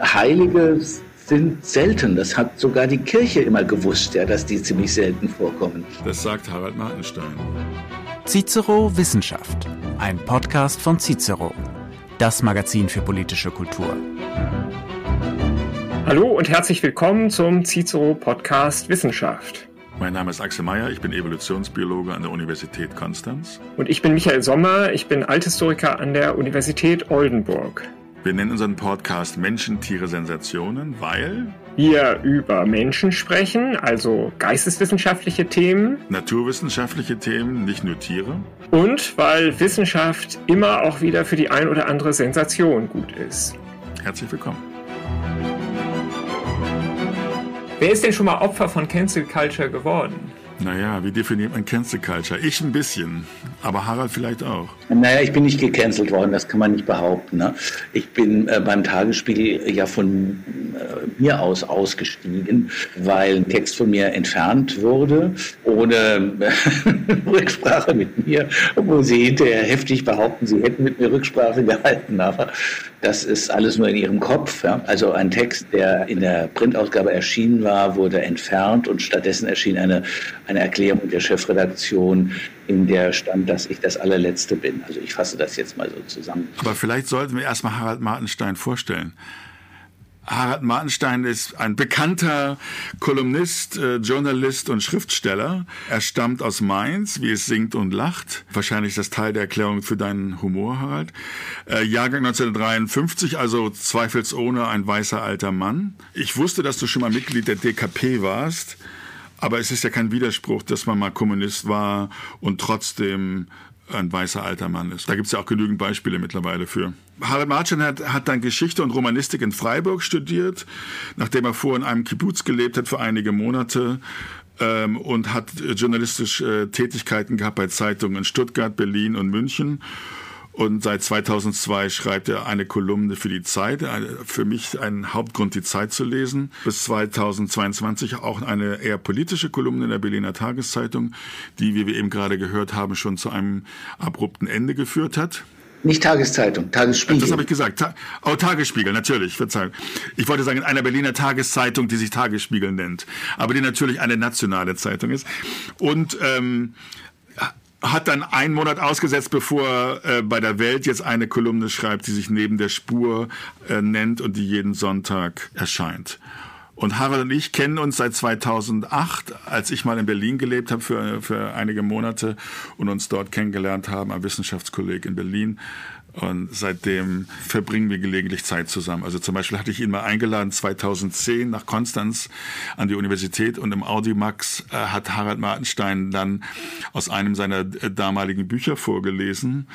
Heilige sind selten. Das hat sogar die Kirche immer gewusst, ja, dass die ziemlich selten vorkommen. Das sagt Harald Martenstein. Cicero Wissenschaft, ein Podcast von Cicero, das Magazin für politische Kultur. Hallo und herzlich willkommen zum Cicero Podcast Wissenschaft. Mein Name ist Axel Meyer, ich bin Evolutionsbiologe an der Universität Konstanz. Und ich bin Michael Sommer, ich bin Althistoriker an der Universität Oldenburg. Wir nennen unseren Podcast Menschen, Tiere, Sensationen, weil wir über Menschen sprechen, also geisteswissenschaftliche Themen, naturwissenschaftliche Themen, nicht nur Tiere. Und weil Wissenschaft immer auch wieder für die ein oder andere Sensation gut ist. Herzlich willkommen. Wer ist denn schon mal Opfer von Cancel Culture geworden? Naja, wie definiert man Cancel Culture? Ich ein bisschen, aber Harald vielleicht auch. Naja, ich bin nicht gecancelt worden, das kann man nicht behaupten. Ne? Ich bin äh, beim Tagesspiegel ja von äh, mir aus ausgestiegen, weil ein Text von mir entfernt wurde, ohne äh, Rücksprache mit mir, wo sie hinterher heftig behaupten, sie hätten mit mir Rücksprache gehalten. Aber das ist alles nur in ihrem Kopf. Ja? Also ein Text, der in der Printausgabe erschienen war, wurde entfernt und stattdessen erschien eine, eine Erklärung der Chefredaktion, in der stand, dass ich das allerletzte bin. Also ich fasse das jetzt mal so zusammen. Aber vielleicht sollten wir erstmal Harald Martenstein vorstellen. Harald Martenstein ist ein bekannter Kolumnist, äh, Journalist und Schriftsteller. Er stammt aus Mainz, wie es singt und lacht. Wahrscheinlich das Teil der Erklärung für deinen Humor, Harald. Äh, Jahrgang 1953, also zweifelsohne ein weißer alter Mann. Ich wusste, dass du schon mal Mitglied der DKP warst. Aber es ist ja kein Widerspruch, dass man mal Kommunist war und trotzdem ein weißer alter Mann ist. Da gibt es ja auch genügend Beispiele mittlerweile für. Harald Martin hat, hat dann Geschichte und Romanistik in Freiburg studiert, nachdem er vorher in einem Kibbutz gelebt hat für einige Monate ähm, und hat journalistische äh, Tätigkeiten gehabt bei Zeitungen in Stuttgart, Berlin und München und seit 2002 schreibt er eine Kolumne für die Zeit. Für mich ein Hauptgrund, die Zeit zu lesen. Bis 2022 auch eine eher politische Kolumne in der Berliner Tageszeitung, die, wie wir eben gerade gehört haben, schon zu einem abrupten Ende geführt hat. Nicht Tageszeitung, Tagesspiegel. Das habe ich gesagt. oh, Tagesspiegel, natürlich. Verzeihung. Ich wollte sagen, in einer Berliner Tageszeitung, die sich Tagesspiegel nennt, aber die natürlich eine nationale Zeitung ist. Und ähm, hat dann einen Monat ausgesetzt, bevor er äh, bei der Welt jetzt eine Kolumne schreibt, die sich neben der Spur äh, nennt und die jeden Sonntag erscheint. Und Harald und ich kennen uns seit 2008, als ich mal in Berlin gelebt habe für, für einige Monate und uns dort kennengelernt haben, ein Wissenschaftskolleg in Berlin. Und seitdem verbringen wir gelegentlich Zeit zusammen. Also zum Beispiel hatte ich ihn mal eingeladen 2010 nach Konstanz an die Universität und im Audimax äh, hat Harald Martenstein dann aus einem seiner äh, damaligen Bücher vorgelesen.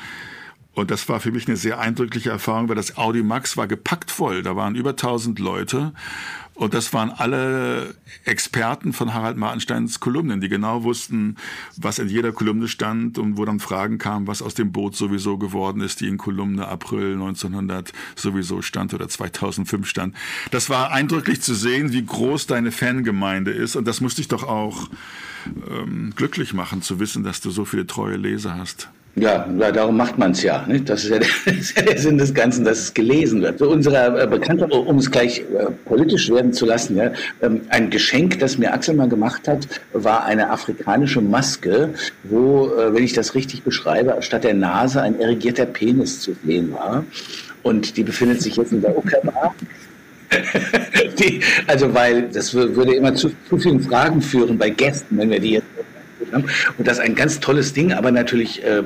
Und das war für mich eine sehr eindrückliche Erfahrung, weil das Audimax war gepackt voll. Da waren über 1000 Leute und das waren alle Experten von Harald Martensteins Kolumnen, die genau wussten, was in jeder Kolumne stand und wo dann Fragen kamen, was aus dem Boot sowieso geworden ist, die in Kolumne April 1900 sowieso stand oder 2005 stand. Das war eindrücklich zu sehen, wie groß deine Fangemeinde ist und das musste ich doch auch ähm, glücklich machen, zu wissen, dass du so viele treue Leser hast. Ja, darum macht man es ja. Nicht? Das, ist ja der, das ist ja der Sinn des Ganzen, dass es gelesen wird. So unserer äh, Bekannte, um es gleich äh, politisch werden zu lassen, ja, ähm, ein Geschenk, das mir Axel mal gemacht hat, war eine afrikanische Maske, wo, äh, wenn ich das richtig beschreibe, statt der Nase ein erigierter Penis zu sehen war. Und die befindet sich jetzt in der Uckerbar. also weil das würde immer zu, zu vielen Fragen führen bei Gästen, wenn wir die jetzt und das ist ein ganz tolles Ding, aber natürlich äh,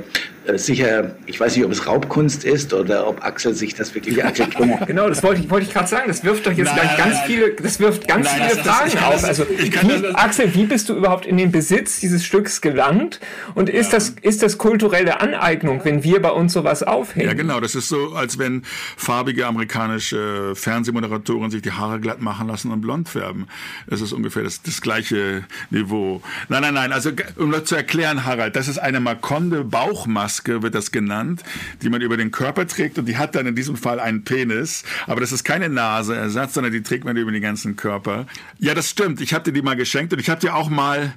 sicher, ich weiß nicht, ob es Raubkunst ist oder ob Axel sich das wirklich Axel Genau, das wollte ich, wollte ich gerade sagen. Das wirft doch jetzt nein, gleich ganz nein, viele, das wirft ganz nein, viele das, Fragen auf. Also, wie, Axel, wie bist du überhaupt in den Besitz dieses Stücks gelangt? Und ist ja. das, ist das kulturelle Aneignung, wenn wir bei uns sowas aufhängen? Ja, genau. Das ist so, als wenn farbige amerikanische Fernsehmoderatoren sich die Haare glatt machen lassen und blond färben. Das ist ungefähr das, das gleiche Niveau. Nein, nein, nein. Also, um das zu erklären, Harald, das ist eine Makonde Bauchmaske Maske wird das genannt, die man über den Körper trägt und die hat dann in diesem Fall einen Penis. Aber das ist keine Naseersatz, sondern die trägt man über den ganzen Körper. Ja, das stimmt. Ich habe dir die mal geschenkt und ich habe dir auch mal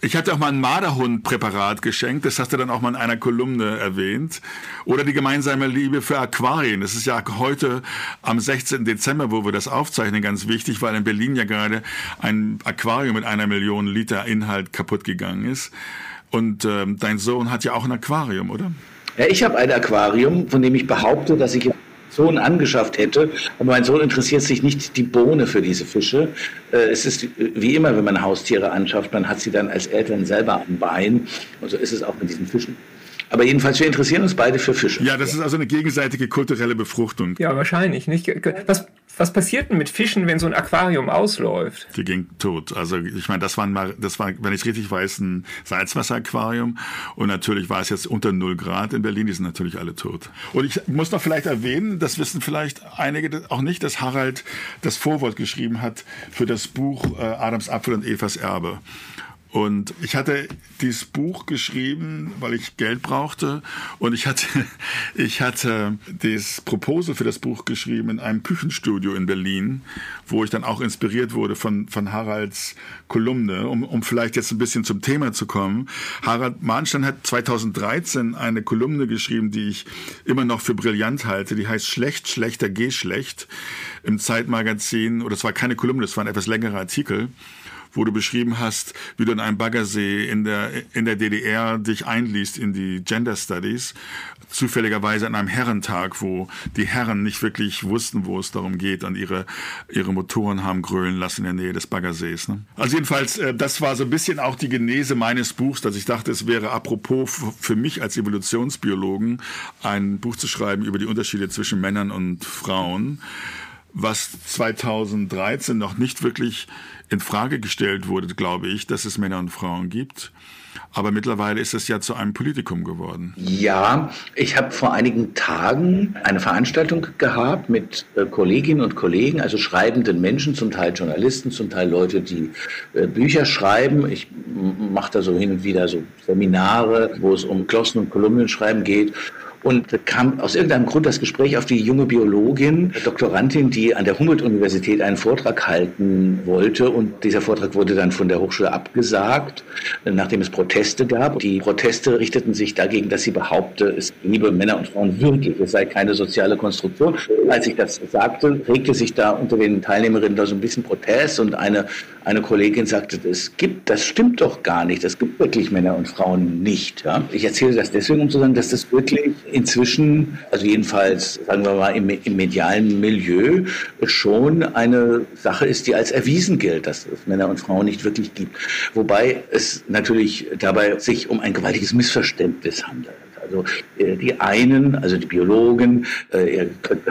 Ich hatte auch mal ein Marderhund-Präparat geschenkt, das hast du dann auch mal in einer Kolumne erwähnt. Oder die gemeinsame Liebe für Aquarien. Das ist ja heute am 16. Dezember, wo wir das aufzeichnen, ganz wichtig, weil in Berlin ja gerade ein Aquarium mit einer Million Liter Inhalt kaputt gegangen ist. Und ähm, dein Sohn hat ja auch ein Aquarium, oder? Ja, ich habe ein Aquarium, von dem ich behaupte, dass ich Sohn angeschafft hätte. Aber mein Sohn interessiert sich nicht die Bohne für diese Fische. Äh, es ist wie immer, wenn man Haustiere anschafft, man hat sie dann als Eltern selber am Bein. Und so ist es auch mit diesen Fischen. Aber jedenfalls, wir interessieren uns beide für Fische. Ja, das ist also eine gegenseitige kulturelle Befruchtung. Ja, wahrscheinlich. Nicht? Was, was passiert denn mit Fischen, wenn so ein Aquarium ausläuft? Die ging tot. Also ich meine, das war, ein, das war, wenn ich richtig weiß, ein Salzwasseraquarium. Und natürlich war es jetzt unter 0 Grad in Berlin. Die sind natürlich alle tot. Und ich muss noch vielleicht erwähnen, das wissen vielleicht einige auch nicht, dass Harald das Vorwort geschrieben hat für das Buch äh, Adams Apfel und Evas Erbe. Und ich hatte dieses Buch geschrieben, weil ich Geld brauchte. Und ich hatte, ich hatte das Proposal für das Buch geschrieben in einem Küchenstudio in Berlin, wo ich dann auch inspiriert wurde von, von Haralds Kolumne, um, um vielleicht jetzt ein bisschen zum Thema zu kommen. Harald Mahnstein hat 2013 eine Kolumne geschrieben, die ich immer noch für brillant halte. Die heißt Schlecht, schlechter, geh schlecht im Zeitmagazin. Oder es war keine Kolumne, es war ein etwas längerer Artikel wo du beschrieben hast, wie du in einem Baggersee in der, in der DDR dich einliest in die Gender Studies, zufälligerweise an einem Herrentag, wo die Herren nicht wirklich wussten, wo es darum geht und ihre, ihre Motoren haben grölen lassen in der Nähe des Baggersees. Ne? Also jedenfalls, äh, das war so ein bisschen auch die Genese meines Buchs, dass ich dachte, es wäre apropos für mich als Evolutionsbiologen ein Buch zu schreiben über die Unterschiede zwischen Männern und Frauen was 2013 noch nicht wirklich in Frage gestellt wurde, glaube ich, dass es Männer und Frauen gibt. Aber mittlerweile ist es ja zu einem Politikum geworden. Ja, ich habe vor einigen Tagen eine Veranstaltung gehabt mit äh, Kolleginnen und Kollegen, also schreibenden Menschen, zum Teil Journalisten, zum Teil Leute, die äh, Bücher schreiben. Ich mache da so hin und wieder so Seminare, wo es um Glossen und Kolumnenschreiben geht. Und kam aus irgendeinem Grund das Gespräch auf die junge Biologin, Doktorandin, die an der Humboldt-Universität einen Vortrag halten wollte. Und dieser Vortrag wurde dann von der Hochschule abgesagt, nachdem es Proteste gab. Die Proteste richteten sich dagegen, dass sie behaupte, es gebe Männer und Frauen wirklich, es sei keine soziale Konstruktion. Als ich das sagte, regte sich da unter den Teilnehmerinnen da so ein bisschen Protest und eine, eine Kollegin sagte, es gibt, das stimmt doch gar nicht, es gibt wirklich Männer und Frauen nicht. Ja? Ich erzähle das deswegen, um zu sagen, dass das wirklich inzwischen, also jedenfalls, sagen wir mal, im, im, medialen Milieu schon eine Sache ist, die als erwiesen gilt, dass es Männer und Frauen nicht wirklich gibt. Wobei es natürlich dabei sich um ein gewaltiges Missverständnis handelt. Also äh, die einen, also die Biologen, ihr könnt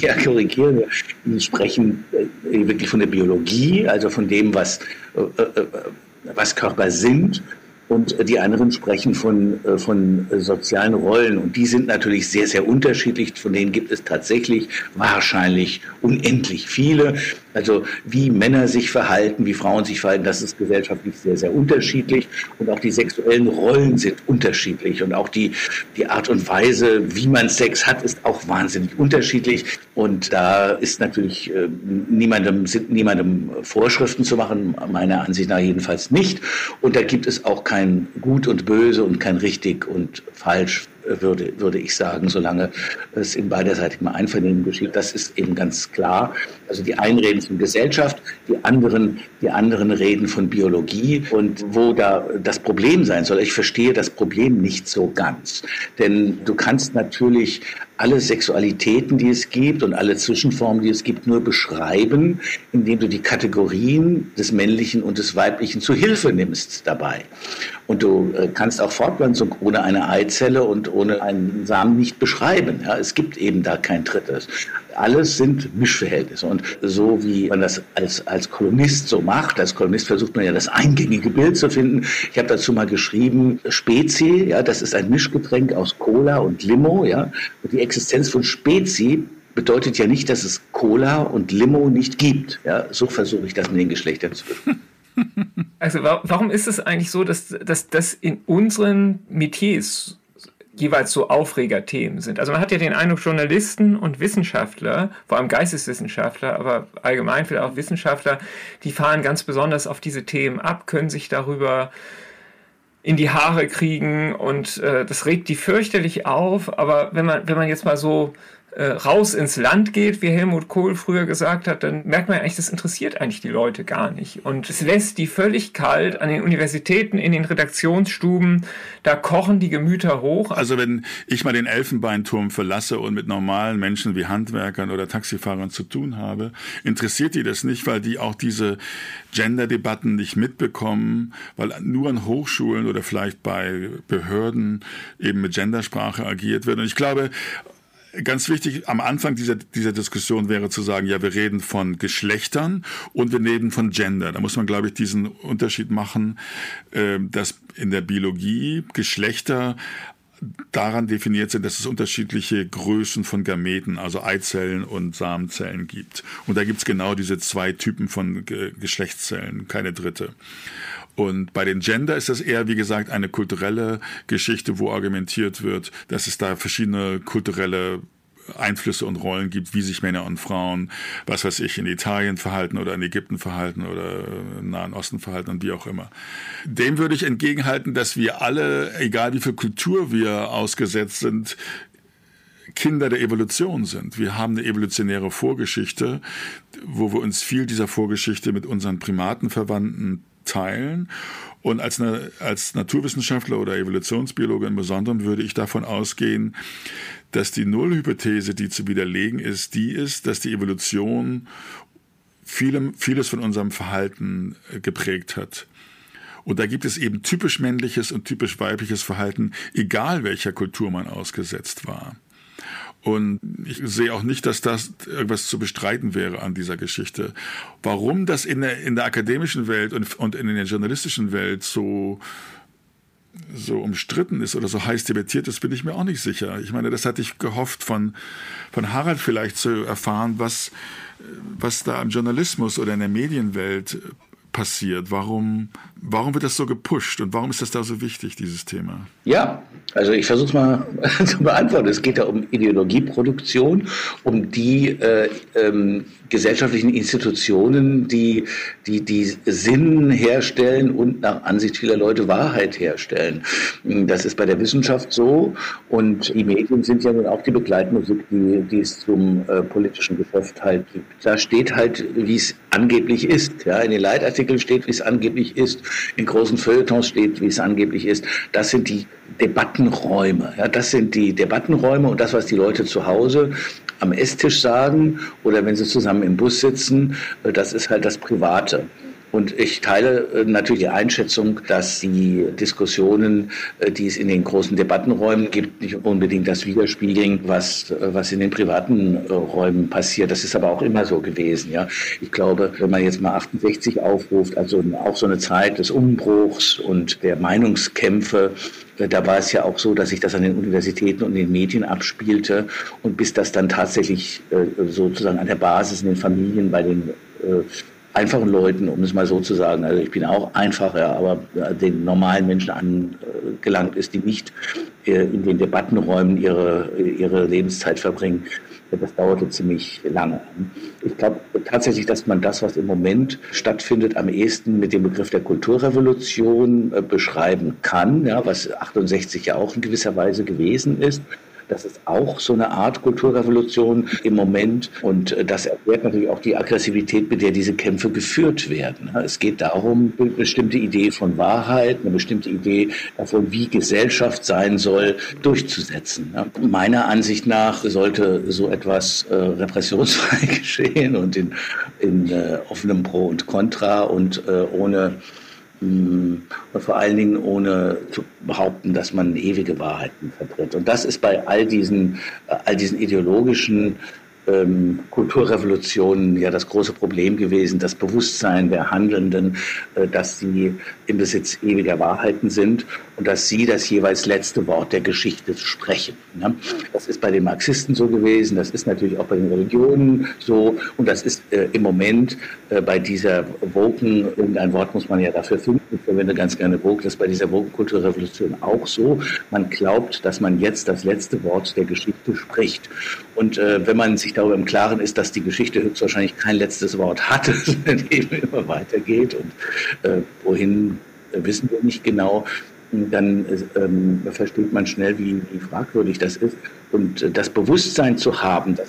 ja korrigieren, sprechen äh, wirklich von der Biologie, also von dem, was, äh, was Körper sind und die anderen sprechen von, äh, von sozialen Rollen. Und die sind natürlich sehr, sehr unterschiedlich. Von denen gibt es tatsächlich wahrscheinlich unendlich viele. Also wie Männer sich verhalten, wie Frauen sich verhalten, das ist gesellschaftlich sehr, sehr unterschiedlich. Und auch die sexuellen Rollen sind unterschiedlich. Und auch die, die Art und Weise, wie man Sex hat, ist auch wahnsinnig unterschiedlich. Und da ist natürlich äh, niemandem, sind niemandem Vorschriften zu machen, meiner Ansicht nach jedenfalls nicht. Und da gibt es auch kein Gut und Böse und kein richtig und falsch würde, würde ich sagen, solange es in beiderseitigem Einvernehmen geschieht. Das ist eben ganz klar. Also die einen reden von Gesellschaft, die anderen, die anderen reden von Biologie und wo da das Problem sein soll. Ich verstehe das Problem nicht so ganz. Denn du kannst natürlich alle Sexualitäten, die es gibt und alle Zwischenformen, die es gibt, nur beschreiben, indem du die Kategorien des Männlichen und des Weiblichen zu Hilfe nimmst dabei. Und du äh, kannst auch Fortpflanzung ohne eine Eizelle und ohne einen Samen nicht beschreiben. Ja, es gibt eben da kein drittes. Alles sind Mischverhältnisse. Und so wie man das als, als Kolumnist so macht, als Kolumnist versucht man ja das eingängige Bild zu finden. Ich habe dazu mal geschrieben, Spezi, ja, das ist ein Mischgetränk aus Cola und Limo, ja. Und die Existenz von Spezi bedeutet ja nicht, dass es Cola und Limo nicht gibt. Ja, so versuche ich das mit den Geschlechtern zu finden. Also warum ist es eigentlich so, dass, das in unseren Metiers jeweils so Aufregerthemen sind. Also man hat ja den Eindruck, Journalisten und Wissenschaftler, vor allem Geisteswissenschaftler, aber allgemein vielleicht auch Wissenschaftler, die fahren ganz besonders auf diese Themen ab, können sich darüber in die Haare kriegen und äh, das regt die fürchterlich auf. Aber wenn man, wenn man jetzt mal so raus ins Land geht, wie Helmut Kohl früher gesagt hat, dann merkt man eigentlich, das interessiert eigentlich die Leute gar nicht. Und es lässt die völlig kalt an den Universitäten, in den Redaktionsstuben, da kochen die Gemüter hoch. Also wenn ich mal den Elfenbeinturm verlasse und mit normalen Menschen wie Handwerkern oder Taxifahrern zu tun habe, interessiert die das nicht, weil die auch diese Gender-Debatten nicht mitbekommen, weil nur an Hochschulen oder vielleicht bei Behörden eben mit Gendersprache agiert wird. Und ich glaube, Ganz wichtig am Anfang dieser, dieser Diskussion wäre zu sagen, ja, wir reden von Geschlechtern und wir reden von Gender. Da muss man, glaube ich, diesen Unterschied machen, äh, dass in der Biologie Geschlechter daran definiert sind, dass es unterschiedliche Größen von Gameten, also Eizellen und Samenzellen gibt. Und da gibt es genau diese zwei Typen von Geschlechtszellen, keine dritte. Und bei den Gender ist das eher, wie gesagt, eine kulturelle Geschichte, wo argumentiert wird, dass es da verschiedene kulturelle Einflüsse und Rollen gibt, wie sich Männer und Frauen, was weiß ich, in Italien verhalten oder in Ägypten verhalten oder im Nahen Osten verhalten und wie auch immer. Dem würde ich entgegenhalten, dass wir alle, egal wie viel Kultur wir ausgesetzt sind, Kinder der Evolution sind. Wir haben eine evolutionäre Vorgeschichte, wo wir uns viel dieser Vorgeschichte mit unseren Primatenverwandten teilen. Und als, als Naturwissenschaftler oder Evolutionsbiologe im Besonderen würde ich davon ausgehen, dass die Nullhypothese, die zu widerlegen ist, die ist, dass die Evolution vielem, vieles von unserem Verhalten äh, geprägt hat. Und da gibt es eben typisch männliches und typisch weibliches Verhalten, egal welcher Kultur man ausgesetzt war. Und ich sehe auch nicht, dass das irgendwas zu bestreiten wäre an dieser Geschichte. Warum das in der, in der akademischen Welt und, und in der journalistischen Welt so so umstritten ist oder so heiß debattiert ist, bin ich mir auch nicht sicher. Ich meine, das hatte ich gehofft von, von Harald vielleicht zu erfahren, was, was da im Journalismus oder in der Medienwelt passiert? Warum, warum wird das so gepusht und warum ist das da so wichtig, dieses Thema? Ja, also ich versuche es mal zu beantworten. Es geht ja um Ideologieproduktion, um die äh, ähm, gesellschaftlichen Institutionen, die, die, die Sinn herstellen und nach Ansicht vieler Leute Wahrheit herstellen. Das ist bei der Wissenschaft so und die Medien sind ja nun auch die Begleitmusik, die, die es zum äh, politischen Geschäft halt gibt. Da steht halt, wie es angeblich ist. Ja, in den Leitartikeln steht, wie es angeblich ist. In großen Feuilletons steht, wie es angeblich ist. Das sind die Debattenräume. Ja, das sind die Debattenräume und das, was die Leute zu Hause am Esstisch sagen oder wenn sie zusammen im Bus sitzen, äh, das ist halt das Private. Und ich teile äh, natürlich die Einschätzung, dass die Diskussionen, äh, die es in den großen Debattenräumen gibt, nicht unbedingt das widerspiegeln, was, was in den privaten Räumen passiert. Das ist aber auch immer so gewesen. Ja. Ich glaube, wenn man jetzt mal 68 aufruft, also auch so eine Zeit des Umbruchs und der Meinungskämpfe, da war es ja auch so, dass sich das an den Universitäten und den Medien abspielte und bis das dann tatsächlich äh, sozusagen an der Basis in den Familien bei den äh, einfachen Leuten, um es mal so zu sagen, also ich bin auch einfach, ja, aber den normalen Menschen angelangt ist, die nicht äh, in den Debattenräumen ihre, ihre Lebenszeit verbringen, das dauerte ziemlich lange. Ich glaube tatsächlich, dass man das, was im Moment stattfindet, am ehesten mit dem Begriff der Kulturrevolution äh, beschreiben kann, ja, was 68 ja auch in gewisser Weise gewesen ist. Das ist auch so eine Art Kulturrevolution im Moment. Und äh, das erklärt natürlich auch die Aggressivität, mit der diese Kämpfe geführt werden. Es geht darum, eine bestimmte Idee von Wahrheit, eine bestimmte Idee davon, wie Gesellschaft sein soll, durchzusetzen. Meiner Ansicht nach sollte so etwas äh, repressionsfrei geschehen und in, in äh, offenem Pro und Contra und ohne und vor allen Dingen ohne zu behaupten, dass man ewige Wahrheiten vertritt. Und das ist bei all diesen, äh, all diesen ideologischen ähm, Kulturrevolutionen ja das große Problem gewesen, das Bewusstsein der Handelnden, äh, dass sie im Besitz ewiger Wahrheiten sind und dass sie das jeweils letzte Wort der Geschichte sprechen. Ne? Das ist bei den Marxisten so gewesen, das ist natürlich auch bei den Religionen so und das ist äh, im Moment äh, bei dieser Woken, irgendein Wort muss man ja dafür finden, ich verwende ganz gerne Woke, das ist bei dieser Woken-Kulturrevolution auch so. Man glaubt, dass man jetzt das letzte Wort der Geschichte spricht. Und äh, wenn man sich darüber im Klaren ist, dass die Geschichte höchstwahrscheinlich kein letztes Wort hatte, sondern eben immer weitergeht und äh, wohin äh, wissen wir nicht genau, dann ähm, versteht man schnell, wie, wie fragwürdig das ist. Und äh, das Bewusstsein zu haben, dass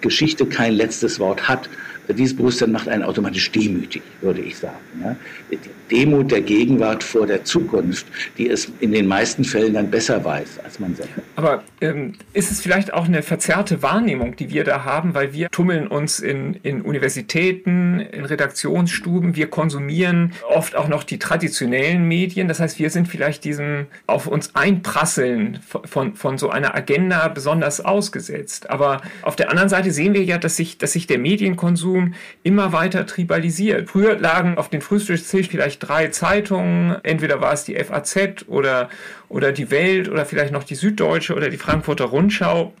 Geschichte kein letztes Wort hat, dieses Bewusstsein macht einen automatisch demütig, würde ich sagen. Ja? Die Demut der Gegenwart vor der Zukunft, die es in den meisten Fällen dann besser weiß als man selber. Aber ähm, ist es vielleicht auch eine verzerrte Wahrnehmung, die wir da haben, weil wir tummeln uns in, in Universitäten, in Redaktionsstuben, wir konsumieren oft auch noch die traditionellen Medien. Das heißt, wir sind vielleicht diesem auf uns einprasseln von, von so einer Agenda besonders ausgesetzt. Aber auf der anderen Seite sehen wir ja, dass sich, dass sich der Medienkonsum Konsum immer weiter tribalisiert. Früher lagen auf den Frühstückstisch vielleicht drei Zeitungen, entweder war es die FAZ oder, oder die Welt oder vielleicht noch die Süddeutsche oder die Frankfurter Rundschau.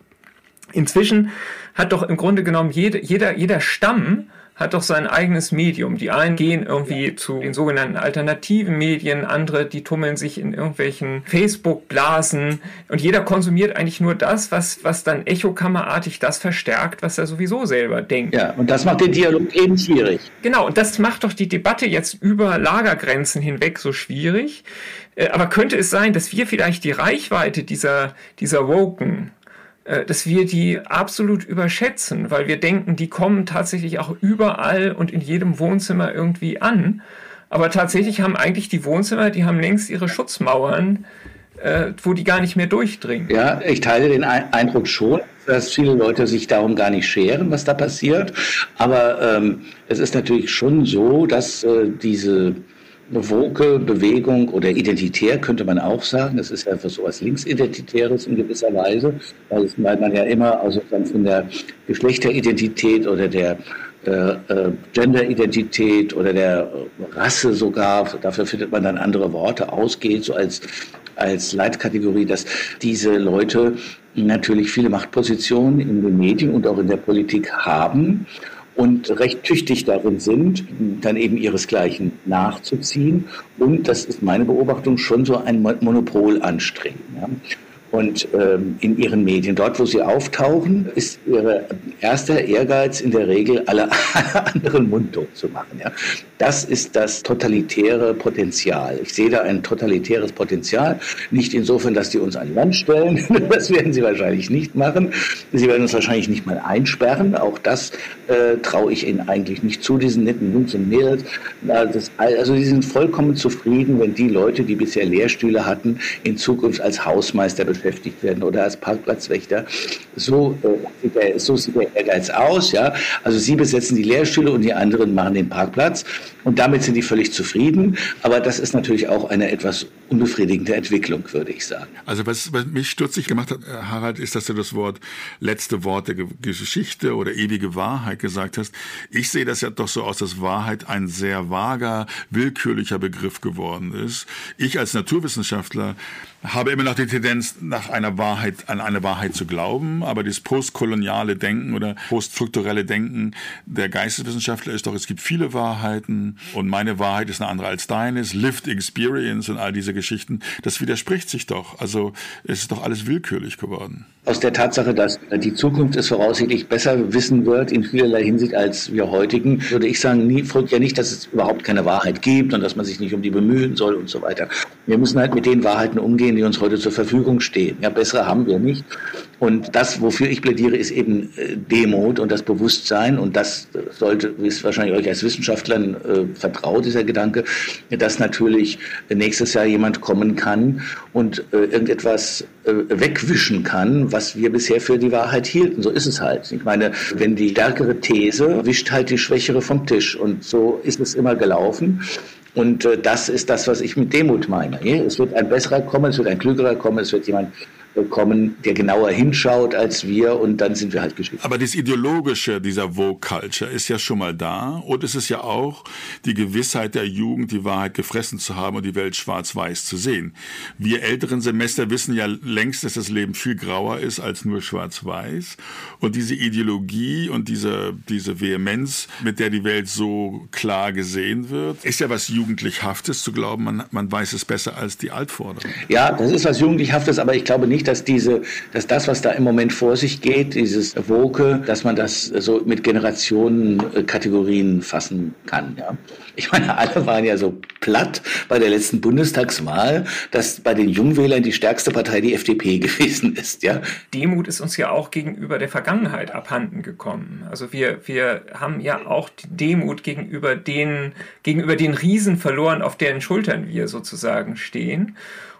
Inzwischen hat doch im Grunde genommen jede, jeder, jeder Stamm hat doch sein eigenes Medium. Die einen gehen irgendwie zu den sogenannten alternativen Medien, andere, die tummeln sich in irgendwelchen Facebook-Blasen und jeder konsumiert eigentlich nur das, was, was dann echokammerartig das verstärkt, was er sowieso selber denkt. Ja, und das macht den Dialog eben schwierig. Genau, und das macht doch die Debatte jetzt über Lagergrenzen hinweg so schwierig. Äh, aber könnte es sein, dass wir vielleicht die Reichweite dieser, dieser Woken dass wir die absolut überschätzen, weil wir denken, die kommen tatsächlich auch überall und in jedem Wohnzimmer irgendwie an. Aber tatsächlich haben eigentlich die Wohnzimmer, die haben längst ihre Schutzmauern, äh, wo die gar nicht mehr durchdringen. Ja, ich teile den Eindruck schon, dass viele Leute sich darum gar nicht scheren, was da passiert. Aber ähm, es ist natürlich schon so, dass äh, diese woke Bewegung oder identitär könnte man auch sagen. Das ist ja für sowas Linksidentitäres in gewisser Weise, weil, es, weil man ja immer also von der Geschlechteridentität oder der äh, äh, Genderidentität oder der Rasse sogar, dafür findet man dann andere Worte, ausgeht, so als, als Leitkategorie, dass diese Leute natürlich viele Machtpositionen in den Medien und auch in der Politik haben und recht tüchtig darin sind, dann eben ihresgleichen nachzuziehen und, das ist meine Beobachtung, schon so ein Monopol anstreben. Ja und ähm, in ihren Medien. Dort, wo sie auftauchen, ist ihr erster Ehrgeiz in der Regel, alle anderen mundtot zu machen. Ja? Das ist das totalitäre Potenzial. Ich sehe da ein totalitäres Potenzial. Nicht insofern, dass die uns an die Wand stellen. das werden sie wahrscheinlich nicht machen. Sie werden uns wahrscheinlich nicht mal einsperren. Auch das äh, traue ich ihnen eigentlich nicht zu, diesen netten Jungs und Mädels. Also sie sind vollkommen zufrieden, wenn die Leute, die bisher Lehrstühle hatten, in Zukunft als Hausmeister beschäftigt werden oder als Parkplatzwächter. So, äh, sieht, der, so sieht der Ehrgeiz aus. Ja? Also sie besetzen die Lehrstühle und die anderen machen den Parkplatz. Und damit sind die völlig zufrieden. Aber das ist natürlich auch eine etwas unbefriedigende Entwicklung, würde ich sagen. Also was, was mich stutzig gemacht hat, äh, Harald, ist, dass du das Wort letzte Wort der Geschichte oder ewige Wahrheit gesagt hast. Ich sehe das ja doch so aus, dass Wahrheit ein sehr vager, willkürlicher Begriff geworden ist. Ich als Naturwissenschaftler habe immer noch die Tendenz, nach einer Wahrheit, an eine Wahrheit zu glauben, aber das postkoloniale Denken oder poststrukturelle Denken der Geisteswissenschaftler ist doch, es gibt viele Wahrheiten und meine Wahrheit ist eine andere als deines, Lived Experience und all diese Geschichten, das widerspricht sich doch. Also es ist doch alles willkürlich geworden. Aus der Tatsache, dass die Zukunft es voraussichtlich besser wissen wird in vielerlei Hinsicht als wir heutigen, würde ich sagen, nie, folgt ja nicht, dass es überhaupt keine Wahrheit gibt und dass man sich nicht um die bemühen soll und so weiter. Wir müssen halt mit den Wahrheiten umgehen, die uns heute zur Verfügung stehen. Ja, bessere haben wir nicht. Und das, wofür ich plädiere, ist eben äh, Demut und das Bewusstsein. Und das sollte, ist wahrscheinlich euch als Wissenschaftlern äh, vertraut, dieser Gedanke, dass natürlich nächstes Jahr jemand kommen kann und äh, irgendetwas äh, wegwischen kann, was wir bisher für die Wahrheit hielten. So ist es halt. Ich meine, wenn die stärkere These wischt halt die schwächere vom Tisch. Und so ist es immer gelaufen. Und äh, das ist das, was ich mit Demut meine. Es wird ein besserer kommen, es wird ein klügerer kommen, es wird jemand kommen, der genauer hinschaut als wir und dann sind wir halt geschickt. Aber das Ideologische dieser Vogue Culture ist ja schon mal da und es ist ja auch die Gewissheit der Jugend, die Wahrheit gefressen zu haben und die Welt schwarz-weiß zu sehen. Wir älteren Semester wissen ja längst, dass das Leben viel grauer ist als nur schwarz-weiß und diese Ideologie und diese, diese Vehemenz, mit der die Welt so klar gesehen wird, ist ja was Jugendlichhaftes zu glauben, man, man weiß es besser als die Altvorderen. Ja, das ist was Jugendlichhaftes, aber ich glaube nicht, dass diese, dass das, was da im Moment vor sich geht, dieses Woke, dass man das so mit Generationenkategorien fassen kann. Ja. Ich meine, alle waren ja so platt bei der letzten Bundestagswahl, dass bei den Jungwählern die stärkste Partei die FDP gewesen ist. Ja. Demut ist uns ja auch gegenüber der Vergangenheit abhanden gekommen. Also wir, wir haben ja auch die Demut gegenüber den, gegenüber den Riesen verloren, auf deren Schultern wir sozusagen stehen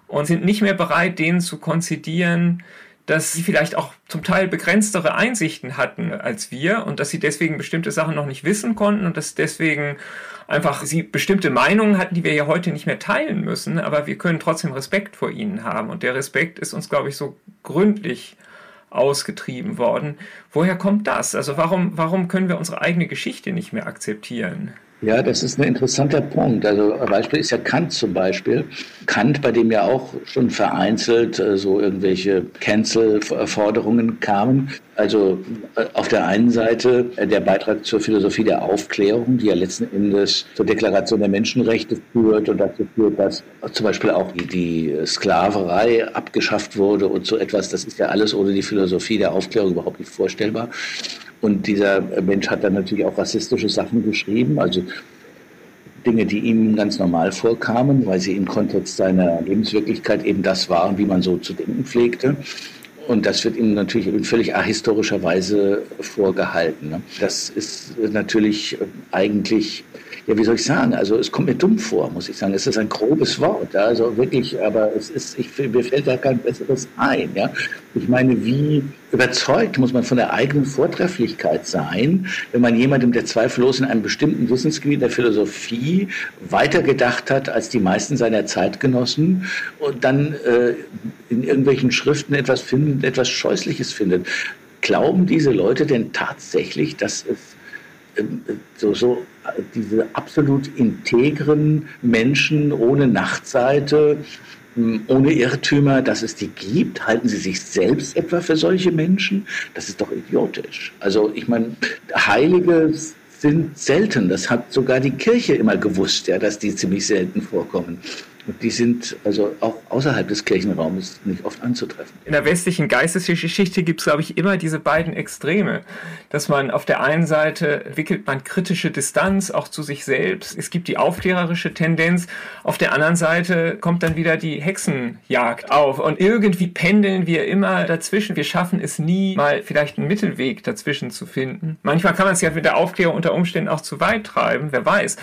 und sind nicht mehr bereit, denen zu konzidieren, dass sie vielleicht auch zum Teil begrenztere Einsichten hatten als wir und dass sie deswegen bestimmte Sachen noch nicht wissen konnten und dass deswegen einfach sie bestimmte Meinungen hatten, die wir ja heute nicht mehr teilen müssen, aber wir können trotzdem Respekt vor ihnen haben und der Respekt ist uns, glaube ich, so gründlich ausgetrieben worden. Woher kommt das? Also warum, warum können wir unsere eigene Geschichte nicht mehr akzeptieren? Ja, das ist ein interessanter Punkt. Also ein Beispiel ist ja Kant zum Beispiel. Kant, bei dem ja auch schon vereinzelt äh, so irgendwelche Cancel-Forderungen kamen. Also äh, auf der einen Seite äh, der Beitrag zur Philosophie der Aufklärung, die ja letzten Endes zur Deklaration der Menschenrechte führt und dazu führt, dass zum Beispiel auch die Sklaverei abgeschafft wurde und so etwas. Das ist ja alles ohne die Philosophie der Aufklärung überhaupt nicht vorstellbar. Und dieser Mensch hat dann natürlich auch rassistische Sachen geschrieben, also Dinge, die ihm ganz normal vorkamen, weil sie im Kontext seiner Lebenswirklichkeit eben das waren, wie man so zu denken pflegte. Und das wird ihm natürlich in völlig ahistorischer Weise vorgehalten. Ne? Das ist natürlich eigentlich ja, wie soll ich sagen? Also es kommt mir dumm vor, muss ich sagen. Es ist ein grobes Wort, also wirklich, aber es ist, ich, mir fällt da kein besseres ein. Ja? Ich meine, wie überzeugt muss man von der eigenen Vortrefflichkeit sein, wenn man jemandem, der zweifellos in einem bestimmten Wissensgebiet der Philosophie weitergedacht hat als die meisten seiner Zeitgenossen und dann äh, in irgendwelchen Schriften etwas findet, etwas Scheußliches findet. Glauben diese Leute denn tatsächlich, dass es ähm, so, so diese absolut integren Menschen ohne Nachtseite, hm, ohne Irrtümer, dass es die gibt? Halten Sie sich selbst etwa für solche Menschen? Das ist doch idiotisch. Also ich meine, Heilige sind selten. Das hat sogar die Kirche immer gewusst, ja, dass die ziemlich selten vorkommen. Und die sind also auch außerhalb des Kirchenraumes nicht oft anzutreffen. In der westlichen Geistesgeschichte gibt es, glaube ich, immer diese beiden Extreme. Dass man auf der einen Seite entwickelt man kritische Distanz auch zu sich selbst. Es gibt die aufklärerische Tendenz. Auf der anderen Seite kommt dann wieder die Hexenjagd auf. Und irgendwie pendeln wir immer dazwischen. Wir schaffen es nie, mal vielleicht einen Mittelweg dazwischen zu finden. Manchmal kann man es ja mit der Aufklärung unter Umständen auch zu weit treiben, wer weiß.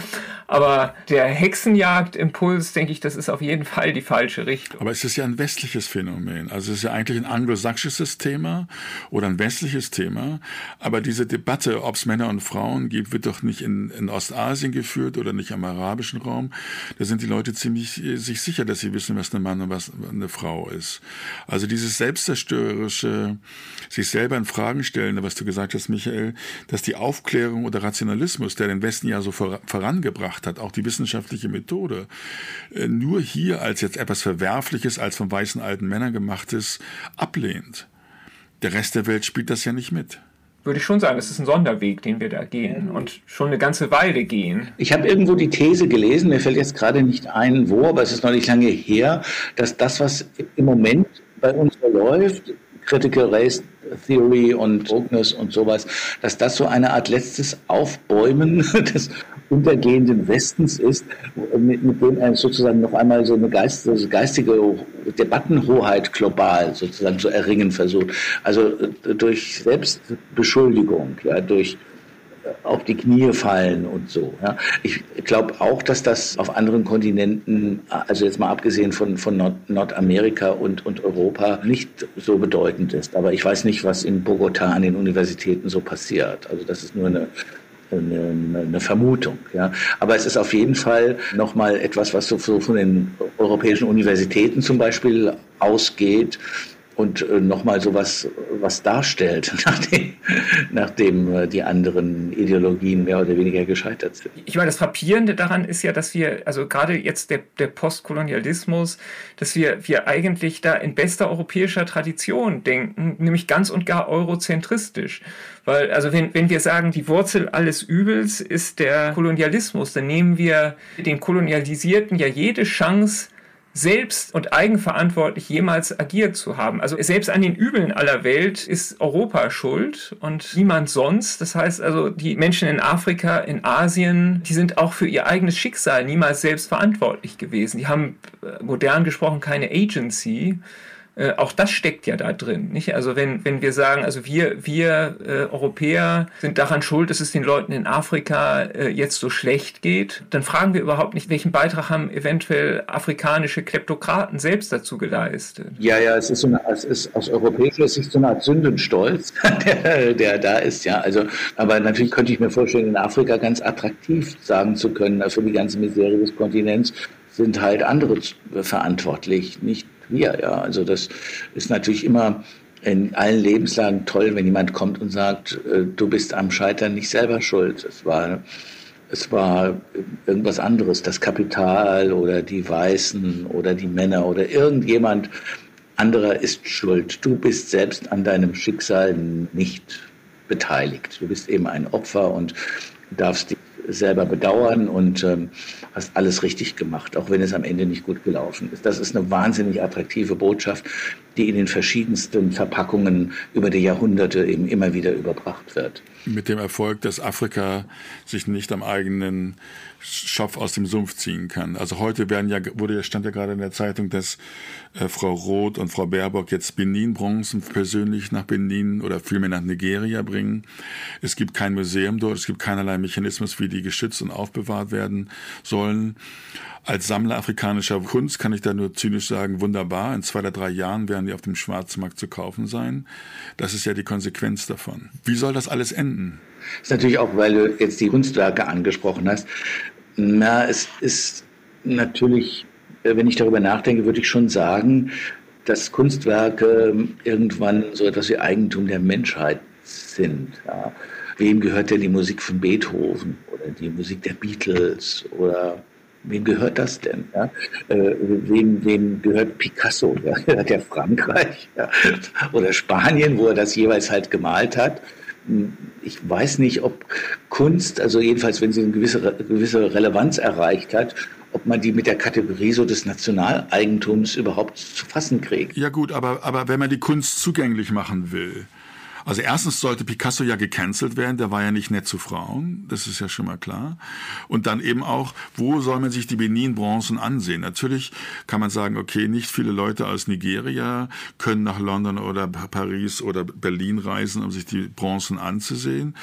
Aber der Hexenjagdimpuls, denke ich, das das ist auf jeden Fall die falsche Richtung. Aber es ist ja ein westliches Phänomen. Also es ist ja eigentlich ein anglosächsisches Thema oder ein westliches Thema. Aber diese Debatte, ob es Männer und Frauen gibt, wird doch nicht in, in Ostasien geführt oder nicht am arabischen Raum. Da sind die Leute ziemlich äh, sich sicher, dass sie wissen, was ein Mann und was eine Frau ist. Also dieses selbstzerstörerische, sich selber in Fragen stellen, was du gesagt hast, Michael, dass die Aufklärung oder Rationalismus, der den Westen ja so vorangebracht hat, auch die wissenschaftliche Methode, äh, nur hier als jetzt etwas Verwerfliches, als von weißen alten Männern gemachtes, ablehnt. Der Rest der Welt spielt das ja nicht mit würde ich schon sagen, es ist ein Sonderweg, den wir da gehen und schon eine ganze Weile gehen. Ich habe irgendwo die These gelesen, mir fällt jetzt gerade nicht ein, wo, aber es ist noch nicht lange her, dass das, was im Moment bei uns läuft, Critical Race Theory und Wokeness und sowas, dass das so eine Art letztes Aufbäumen des untergehenden Westens ist, mit, mit dem er sozusagen noch einmal so eine Geist, geistige Debattenhoheit global sozusagen zu erringen versucht. Also äh, durch Selbstbeschuldigung, ja, durch äh, auf die Knie fallen und so. Ja. Ich glaube auch, dass das auf anderen Kontinenten, also jetzt mal abgesehen von, von Nord Nordamerika und, und Europa, nicht so bedeutend ist. Aber ich weiß nicht, was in Bogota an den Universitäten so passiert. Also das ist nur eine eine, eine, Vermutung. Ja. Aber es ist auf jeden Fall nochmal etwas, was so von den europäischen Universitäten zum Beispiel ausgeht und äh, nochmal so was, was darstellt, nachdem, nachdem äh, die anderen Ideologien mehr oder weniger gescheitert sind. Ich meine, das Frappierende daran ist ja, dass wir, also gerade jetzt der, der Postkolonialismus, dass wir, wir eigentlich da in bester europäischer Tradition denken, nämlich ganz und gar eurozentristisch. Weil, also wenn, wenn wir sagen, die Wurzel alles Übels ist der Kolonialismus, dann nehmen wir den Kolonialisierten ja jede Chance selbst und eigenverantwortlich jemals agiert zu haben. Also selbst an den Übeln aller Welt ist Europa schuld und niemand sonst. Das heißt also, die Menschen in Afrika, in Asien, die sind auch für ihr eigenes Schicksal niemals selbst verantwortlich gewesen. Die haben äh, modern gesprochen keine Agency. Äh, auch das steckt ja da drin. Nicht? Also wenn, wenn wir sagen, also wir, wir äh, Europäer sind daran schuld, dass es den Leuten in Afrika äh, jetzt so schlecht geht, dann fragen wir überhaupt nicht, welchen Beitrag haben eventuell afrikanische Kleptokraten selbst dazu geleistet. Ja, ja, es ist, so eine, es ist aus europäischer Sicht so eine Art Sündenstolz, der, der da ist, ja. Also, aber natürlich könnte ich mir vorstellen, in Afrika ganz attraktiv sagen zu können, für die ganze Misere des Kontinents sind halt andere verantwortlich, nicht wir. Ja, also das ist natürlich immer in allen Lebenslagen toll, wenn jemand kommt und sagt, äh, du bist am Scheitern nicht selber schuld. Es war, es war irgendwas anderes, das Kapital oder die Weißen oder die Männer oder irgendjemand anderer ist schuld. Du bist selbst an deinem Schicksal nicht beteiligt. Du bist eben ein Opfer und darfst dich selber bedauern und ähm, hast alles richtig gemacht, auch wenn es am Ende nicht gut gelaufen ist. Das ist eine wahnsinnig attraktive Botschaft, die in den verschiedensten Verpackungen über die Jahrhunderte eben immer wieder überbracht wird. Mit dem Erfolg, dass Afrika sich nicht am eigenen Schopf aus dem Sumpf ziehen kann. Also heute werden ja, wurde, stand ja gerade in der Zeitung, dass äh, Frau Roth und Frau Baerbock jetzt Benin-Bronzen persönlich nach Benin oder vielmehr nach Nigeria bringen. Es gibt kein Museum dort, es gibt keinerlei Mechanismus, wie die geschützt und aufbewahrt werden sollen. Als Sammler afrikanischer Kunst kann ich da nur zynisch sagen, wunderbar, in zwei oder drei Jahren werden die auf dem Schwarzmarkt zu kaufen sein. Das ist ja die Konsequenz davon. Wie soll das alles enden? Das ist natürlich auch, weil du jetzt die Kunstwerke angesprochen hast. Na, es ist natürlich, äh, wenn ich darüber nachdenke, würde ich schon sagen, dass Kunstwerke irgendwann so etwas wie Eigentum der Menschheit sind. Ja. Wem gehört denn die Musik von Beethoven oder die Musik der Beatles oder wem gehört das denn? Ja? Äh, wem, wem gehört Picasso? Ja? Der Frankreich ja? oder Spanien, wo er das jeweils halt gemalt hat? Ich weiß nicht, ob Kunst, also jedenfalls, wenn sie eine gewisse, gewisse Relevanz erreicht hat, ob man die mit der Kategorie so des Nationaleigentums überhaupt zu fassen kriegt. Ja gut, aber, aber wenn man die Kunst zugänglich machen will, also erstens sollte Picasso ja gecancelt werden, der war ja nicht nett zu Frauen, das ist ja schon mal klar. Und dann eben auch, wo soll man sich die Benin-Bronzen ansehen? Natürlich kann man sagen, okay, nicht viele Leute aus Nigeria können nach London oder Paris oder Berlin reisen, um sich die Bronzen anzusehen.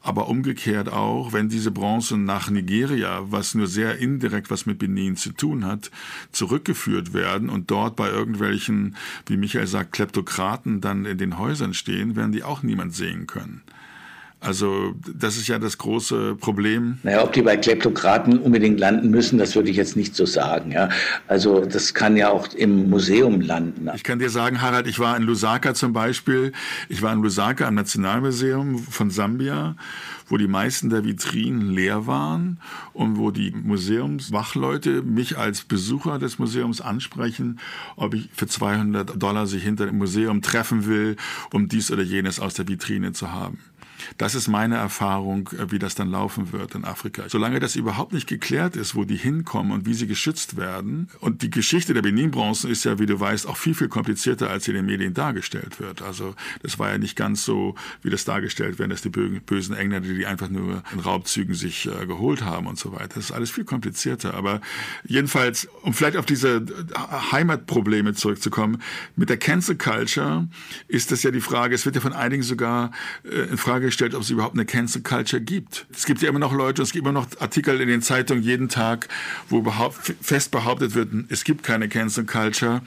Aber umgekehrt auch, wenn diese Bronzen nach Nigeria, was nur sehr indirekt was mit Benin zu tun hat, zurückgeführt werden und dort bei irgendwelchen, wie Michael sagt, Kleptokraten dann in den Häusern stehen, werden die auch niemand sehen können. Also das ist ja das große Problem. Naja, ob die bei Kleptokraten unbedingt landen müssen, das würde ich jetzt nicht so sagen. Ja. Also das kann ja auch im Museum landen. Ich kann dir sagen, Harald, ich war in Lusaka zum Beispiel. Ich war in Lusaka am Nationalmuseum von Sambia, wo die meisten der Vitrinen leer waren und wo die Museumswachleute mich als Besucher des Museums ansprechen, ob ich für 200 Dollar sich hinter dem Museum treffen will, um dies oder jenes aus der Vitrine zu haben. Das ist meine Erfahrung, äh, wie das dann laufen wird in Afrika. Solange das überhaupt nicht geklärt ist, wo die hinkommen und wie sie geschützt werden. Und die Geschichte der Benin-Bronzen ist ja, wie du weißt, auch viel, viel komplizierter, als sie in den Medien dargestellt wird. Also das war ja nicht ganz so, wie das dargestellt wird, dass die bösen Engländer, die einfach nur in Raubzügen sich äh, geholt haben und so weiter. Das ist alles viel komplizierter. Aber jedenfalls, um vielleicht auf diese äh, Heimatprobleme zurückzukommen, mit der Cancel Culture ist das ja die Frage, es wird ja von einigen sogar in Frage gestellt, ob es überhaupt eine Cancel Culture gibt. Es gibt ja immer noch Leute, es gibt immer noch Artikel in den Zeitungen jeden Tag, wo behaupt, fest behauptet wird, es gibt keine Cancel Culture.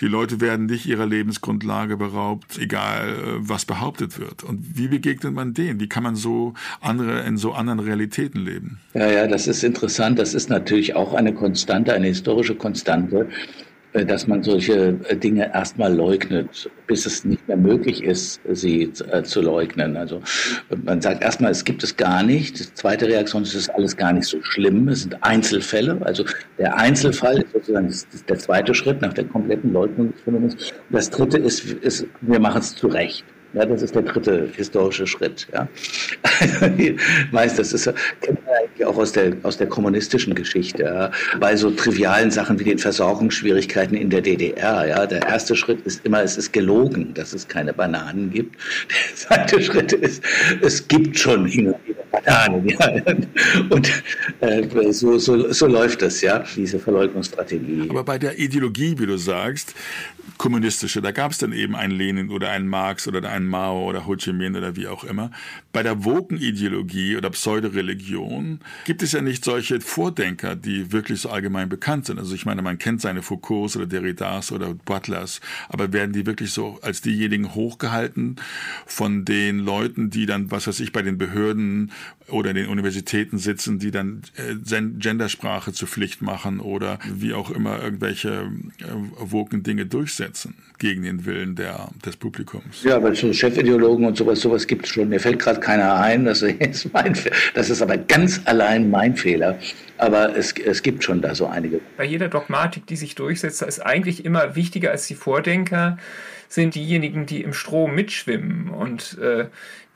Die Leute werden nicht ihrer Lebensgrundlage beraubt, egal äh, was behauptet wird. Und wie begegnet man denen? Wie kann man so andere in so anderen Realitäten leben? Ja, ja, das ist interessant. Das ist natürlich auch eine Konstante, eine historische Konstante dass man solche äh, Dinge erstmal leugnet, bis es nicht mehr möglich ist, sie äh, zu leugnen. Also man sagt erstmal, es gibt es gar nicht. Die zweite Reaktion ist, es ist alles gar nicht so schlimm. Es sind Einzelfälle. Also der Einzelfall ist sozusagen der zweite Schritt nach der kompletten Leugnung des Phänomens. Das dritte ist, ist wir machen es zurecht. Ja, das ist der dritte historische Schritt. Ja. Meist, das ist, kennt auch aus der, aus der kommunistischen Geschichte. Ja. Bei so trivialen Sachen wie den Versorgungsschwierigkeiten in der DDR. Ja. Der erste Schritt ist immer, es ist gelogen, dass es keine Bananen gibt. Der zweite Schritt ist, es gibt schon hin und wieder Bananen. Ja. Und äh, so, so, so läuft das, ja, diese Verleugnungsstrategie. Aber bei der Ideologie, wie du sagst, kommunistische, da gab es dann eben einen Lenin oder einen Marx oder einen Mao oder Ho Chi Minh oder wie auch immer. Bei der Woken-Ideologie oder Pseudoreligion gibt es ja nicht solche Vordenker, die wirklich so allgemein bekannt sind. Also ich meine, man kennt seine Foucaults oder Derridas oder Butlers, aber werden die wirklich so als diejenigen hochgehalten von den Leuten, die dann, was weiß ich, bei den Behörden oder in den Universitäten sitzen, die dann äh, Gendersprache zur Pflicht machen oder wie auch immer irgendwelche äh, woken Dinge durchsetzen gegen den Willen der, des Publikums. Ja, aber so Chefideologen und sowas, sowas gibt es schon. Mir fällt gerade keiner ein. Das ist, mein, das ist aber ganz allein mein Fehler. Aber es, es gibt schon da so einige. Bei jeder Dogmatik, die sich durchsetzt, ist eigentlich immer wichtiger als die Vordenker, sind diejenigen, die im Strom mitschwimmen und äh,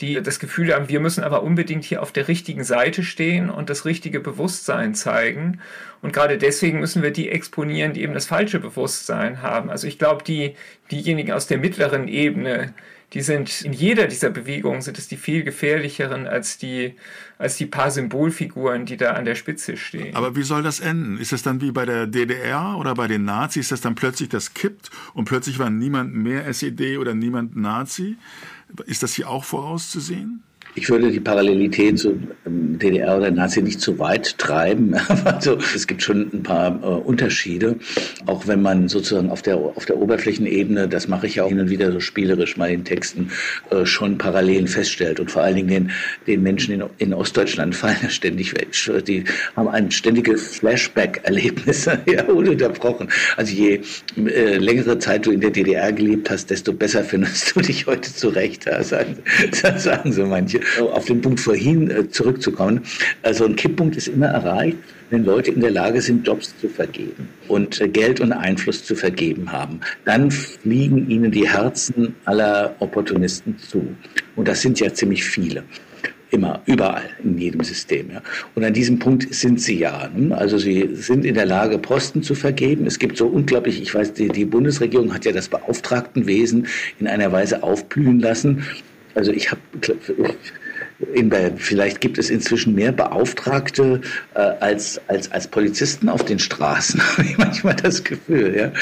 die das Gefühl haben, wir müssen aber unbedingt hier auf der richtigen Seite stehen und das richtige Bewusstsein zeigen. Und gerade deswegen müssen wir die exponieren, die eben das falsche Bewusstsein haben. Also ich glaube, die, diejenigen aus der mittleren Ebene, die sind in jeder dieser Bewegungen sind es die viel gefährlicheren als die, als die paar Symbolfiguren, die da an der Spitze stehen. Aber wie soll das enden? Ist es dann wie bei der DDR oder bei den Nazis, dass dann plötzlich das kippt und plötzlich war niemand mehr SED oder niemand Nazi? Ist das hier auch vorauszusehen? Ich würde die Parallelität zu ähm, DDR oder Nazi nicht zu weit treiben. Also es gibt schon ein paar äh, Unterschiede, auch wenn man sozusagen auf der auf der Oberflächenebene, das mache ich ja auch hin und wieder so spielerisch mal in Texten, äh, schon Parallelen feststellt und vor allen Dingen den, den Menschen in, in Ostdeutschland fallen ja ständig weg. Die haben ein ständige Flashback-Erlebnisse, ja, ununterbrochen. Also je äh, längere Zeit du in der DDR gelebt hast, desto besser findest du dich heute zurecht. Ja, sagen, sagen so manche auf den Punkt vorhin äh, zurückzukommen. Also ein Kipppunkt ist immer erreicht, wenn Leute in der Lage sind, Jobs zu vergeben und äh, Geld und Einfluss zu vergeben haben. Dann fliegen ihnen die Herzen aller Opportunisten zu. Und das sind ja ziemlich viele immer, überall, in jedem System. Ja. Und an diesem Punkt sind sie ja. Ne? Also sie sind in der Lage, Posten zu vergeben. Es gibt so unglaublich, ich weiß, die, die Bundesregierung hat ja das Beauftragtenwesen in einer Weise aufblühen lassen, also ich habe vielleicht gibt es inzwischen mehr Beauftragte äh, als, als, als Polizisten auf den Straßen, habe ich manchmal das Gefühl. Ja?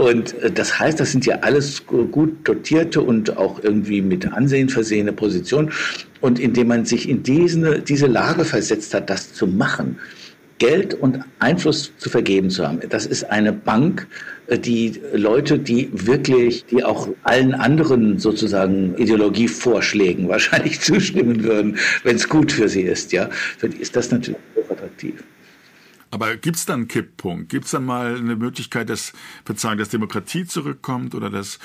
Und äh, das heißt, das sind ja alles gut dotierte und auch irgendwie mit Ansehen versehene Positionen. Und indem man sich in diese, diese Lage versetzt hat, das zu machen, Geld und Einfluss zu vergeben zu haben. Das ist eine Bank, äh, die Leute, die wirklich, die auch allen anderen sozusagen Ideologievorschlägen wahrscheinlich zustimmen würden, wenn es gut für sie ist, ja, für die ist das natürlich attraktiv. Aber gibt es dann einen Kipppunkt? Gibt es dann mal eine Möglichkeit, dass, dass Demokratie zurückkommt oder dass,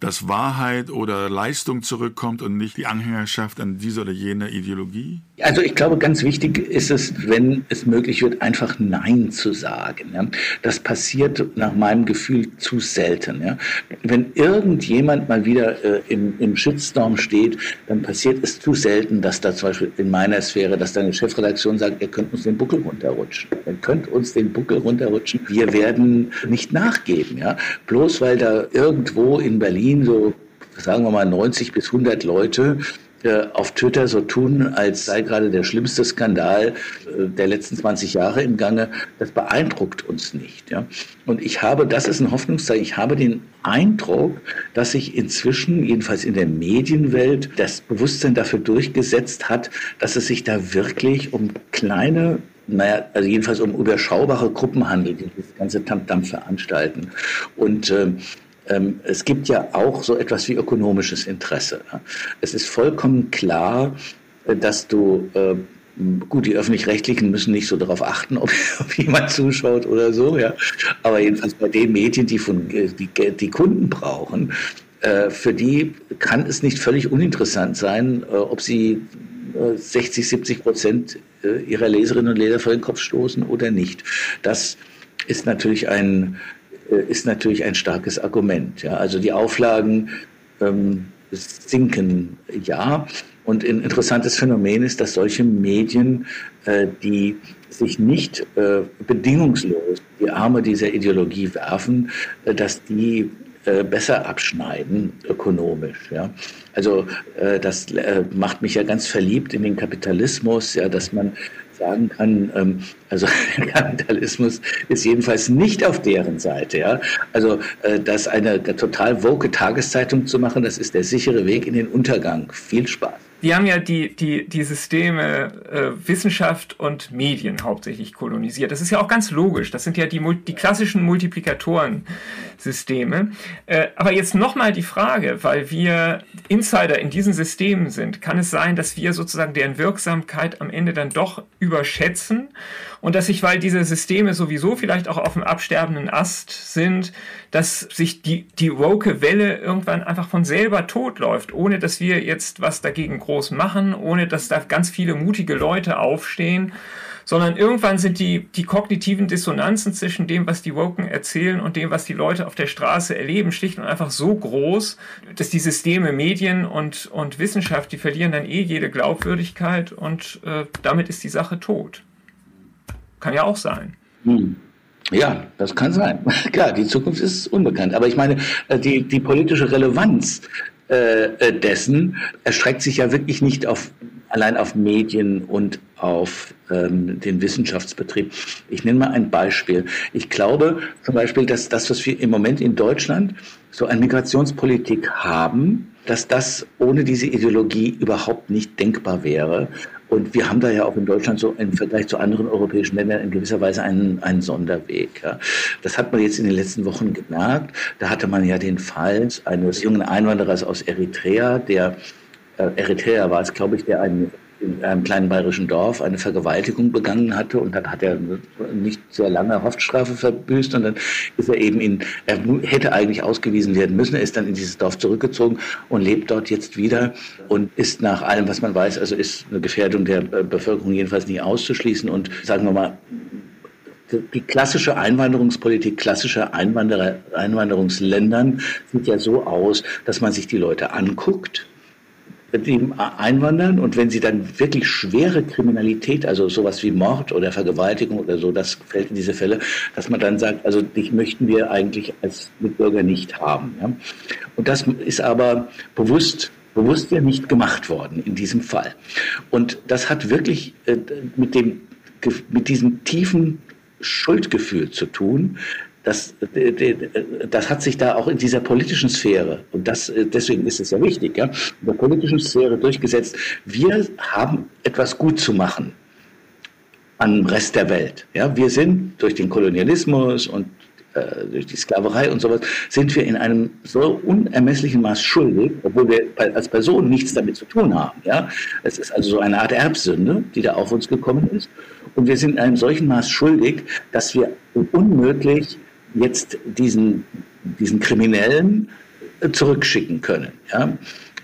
dass Wahrheit oder Leistung zurückkommt und nicht die Anhängerschaft an diese oder jene Ideologie? Also ich glaube, ganz wichtig ist es, wenn es möglich wird, einfach Nein zu sagen. Ja. Das passiert nach meinem Gefühl zu selten. Ja. Wenn irgendjemand mal wieder äh, im, im Shitstorm steht, dann passiert es zu selten, dass da zum Beispiel in meiner Sphäre, dass deine Chefredaktion sagt, ihr könnt uns den Buckel runterrutschen. Ihr könnt uns den Buckel runterrutschen. Wir werden nicht nachgeben. Ja. Bloß weil da irgendwo in Berlin so sagen wir mal 90 bis 100 Leute auf Twitter so tun, als sei gerade der schlimmste Skandal äh, der letzten 20 Jahre im Gange, das beeindruckt uns nicht. Ja? Und ich habe, das ist ein Hoffnungszeichen, ich habe den Eindruck, dass sich inzwischen, jedenfalls in der Medienwelt, das Bewusstsein dafür durchgesetzt hat, dass es sich da wirklich um kleine naja, also jedenfalls um überschaubare Gruppen handelt, die das ganze Tamtam veranstalten. Und äh, ähm, es gibt ja auch so etwas wie ökonomisches Interesse. Es ist vollkommen klar, äh, dass du äh, Gut, die öffentlich-rechtlichen müssen nicht so darauf achten, ob, ob, jemand zuschaut oder so, ja. Aber jedenfalls bei den Medien, die von äh, die, die Kunden brauchen, äh, für die kann es nicht völlig uninteressant sein, ob sie 60, 70 Prozent ihrer Leserinnen und Leser vor den Kopf stoßen oder nicht. Das ist natürlich ein ist natürlich ein starkes Argument. Ja. Also die Auflagen ähm, sinken ja, Und ein interessantes Phänomen ist, dass solche Medien, äh, die sich nicht äh, bedingungslos die Arme dieser Ideologie werfen, äh, dass die äh, besser abschneiden ökonomisch. Ja? Also äh, das äh, macht mich ja ganz verliebt in den Kapitalismus, ja, dass man sagen kann, ähm, also der Kapitalismus ist jedenfalls nicht auf deren Seite. Ja? Also äh, das eine total woke Tageszeitung zu machen, das ist der sichere Weg in den Untergang. Viel Spaß die haben ja die, die, die Systeme äh, Wissenschaft und Medien hauptsächlich kolonisiert. Das ist ja auch ganz logisch. Das sind ja die, die klassischen Multiplikatorensysteme. Äh, aber jetzt nochmal die Frage, weil wir Insider in diesen Systemen sind, kann es sein, dass wir sozusagen deren Wirksamkeit am Ende dann doch überschätzen? Und dass sich, weil diese Systeme sowieso vielleicht auch auf dem absterbenden Ast sind, dass sich die, die woke Welle irgendwann einfach von selber totläuft, ohne dass wir jetzt was dagegen groß machen, ohne dass da ganz viele mutige Leute aufstehen, sondern irgendwann sind die, die kognitiven Dissonanzen zwischen dem, was die Woken erzählen und dem, was die Leute auf der Straße erleben, schlicht und einfach so groß, dass die Systeme Medien und, und Wissenschaft, die verlieren dann eh jede Glaubwürdigkeit und äh, damit ist die Sache tot. Kann ja auch sein. Hm. Ja, das kann sein. Klar, die Zukunft ist unbekannt. Aber ich meine, äh, die, die politische Relevanz äh, äh, dessen erstreckt sich ja wirklich nicht auf, allein auf Medien und auf ähm, den Wissenschaftsbetrieb. Ich nenne mal ein Beispiel. Ich glaube zum Beispiel, dass das, was wir im Moment in Deutschland so an Migrationspolitik haben, dass das ohne diese Ideologie überhaupt nicht denkbar wäre. Und wir haben da ja auch in Deutschland so im Vergleich zu anderen europäischen Ländern in gewisser Weise einen, einen Sonderweg. Ja. Das hat man jetzt in den letzten Wochen gemerkt. Da hatte man ja den Fall eines jungen Einwanderers aus Eritrea, der Eritrea war es, glaube ich, der einen in einem kleinen bayerischen Dorf eine Vergewaltigung begangen hatte und dann hat er nicht sehr lange Haftstrafe verbüßt und dann ist er eben in, er hätte eigentlich ausgewiesen werden müssen, er ist dann in dieses Dorf zurückgezogen und lebt dort jetzt wieder und ist nach allem, was man weiß, also ist eine Gefährdung der Bevölkerung jedenfalls nicht auszuschließen und sagen wir mal, die klassische Einwanderungspolitik klassischer Einwanderer, Einwanderungsländern sieht ja so aus, dass man sich die Leute anguckt, die einwandern und wenn sie dann wirklich schwere Kriminalität, also sowas wie Mord oder Vergewaltigung oder so, das fällt in diese Fälle, dass man dann sagt, also dich möchten wir eigentlich als Mitbürger nicht haben. Ja? Und das ist aber bewusst bewusst ja nicht gemacht worden in diesem Fall. Und das hat wirklich äh, mit dem mit diesem tiefen Schuldgefühl zu tun, das, das hat sich da auch in dieser politischen Sphäre, und das, deswegen ist es ja wichtig, ja, in der politischen Sphäre durchgesetzt, wir haben etwas gut zu machen am Rest der Welt. Ja, wir sind durch den Kolonialismus und äh, durch die Sklaverei und sowas, sind wir in einem so unermesslichen Maß schuldig, obwohl wir als Person nichts damit zu tun haben. Ja? Es ist also so eine Art Erbsünde, die da auf uns gekommen ist. Und wir sind in einem solchen Maß schuldig, dass wir unmöglich jetzt diesen, diesen Kriminellen äh, zurückschicken können. Ja?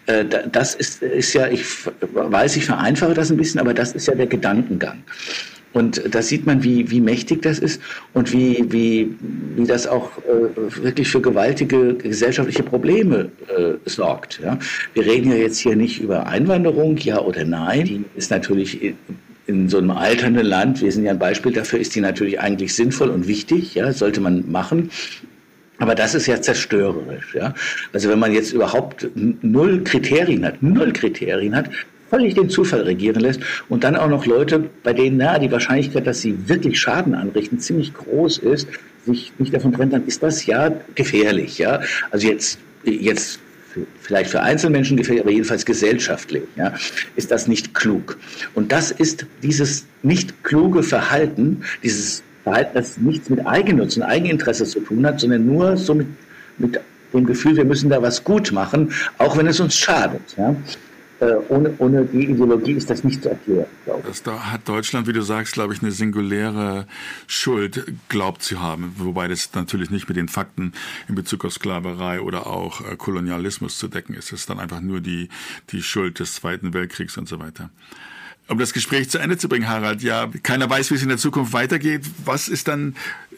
Äh, das ist, ist ja, ich weiß, ich vereinfache das ein bisschen, aber das ist ja der Gedankengang. Und da sieht man, wie, wie mächtig das ist und wie, wie, wie das auch äh, wirklich für gewaltige gesellschaftliche Probleme äh, sorgt. Ja? Wir reden ja jetzt hier nicht über Einwanderung, ja oder nein. Die ist natürlich in so einem alternden Land, wir sind ja ein Beispiel dafür, ist die natürlich eigentlich sinnvoll und wichtig, ja, sollte man machen. Aber das ist ja zerstörerisch, ja. Also wenn man jetzt überhaupt null Kriterien hat, null Kriterien hat, völlig den Zufall regieren lässt und dann auch noch Leute, bei denen na, die Wahrscheinlichkeit, dass sie wirklich Schaden anrichten, ziemlich groß ist, sich nicht davon trennt, dann ist das ja gefährlich, ja. Also jetzt, jetzt vielleicht für Einzelmenschen gefährlich, aber jedenfalls gesellschaftlich, ja, ist das nicht klug. Und das ist dieses nicht kluge Verhalten, dieses Verhalten, das nichts mit Eigennutz und Eigeninteresse zu tun hat, sondern nur so mit, mit dem Gefühl, wir müssen da was gut machen, auch wenn es uns schadet. Ja. Äh, ohne, ohne die Ideologie ist das nicht zu erklären, glaube ich. Das da hat Deutschland, wie du sagst, glaube ich, eine singuläre Schuld glaubt zu haben, wobei das natürlich nicht mit den Fakten in Bezug auf Sklaverei oder auch äh, Kolonialismus zu decken ist. Es ist dann einfach nur die, die Schuld des Zweiten Weltkriegs und so weiter. Um das Gespräch zu Ende zu bringen, Harald, ja, keiner weiß, wie es in der Zukunft weitergeht. Was ist dann,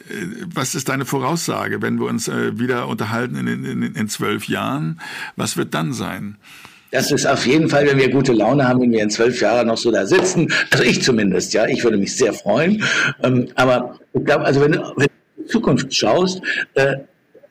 äh, was ist deine Voraussage, wenn wir uns wieder unterhalten in, in, in zwölf Jahren? Was wird dann sein? Das ist auf jeden Fall, wenn wir gute Laune haben, wenn wir in zwölf Jahren noch so da sitzen. Also ich zumindest, ja. Ich würde mich sehr freuen. Ähm, aber ich glaube, also wenn du, wenn du in die Zukunft schaust, äh,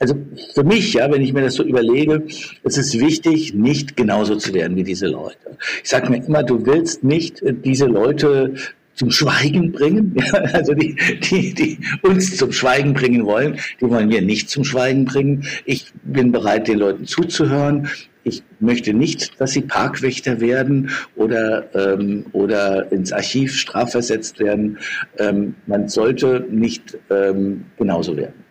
also für mich, ja, wenn ich mir das so überlege, es ist wichtig, nicht genauso zu werden wie diese Leute. Ich sage mir immer, du willst nicht äh, diese Leute zum Schweigen bringen, also die, die, die uns zum Schweigen bringen wollen, die wollen wir nicht zum Schweigen bringen. Ich bin bereit, den Leuten zuzuhören. Ich möchte nicht, dass sie Parkwächter werden oder, ähm, oder ins Archiv strafversetzt werden. Ähm, man sollte nicht ähm, genauso werden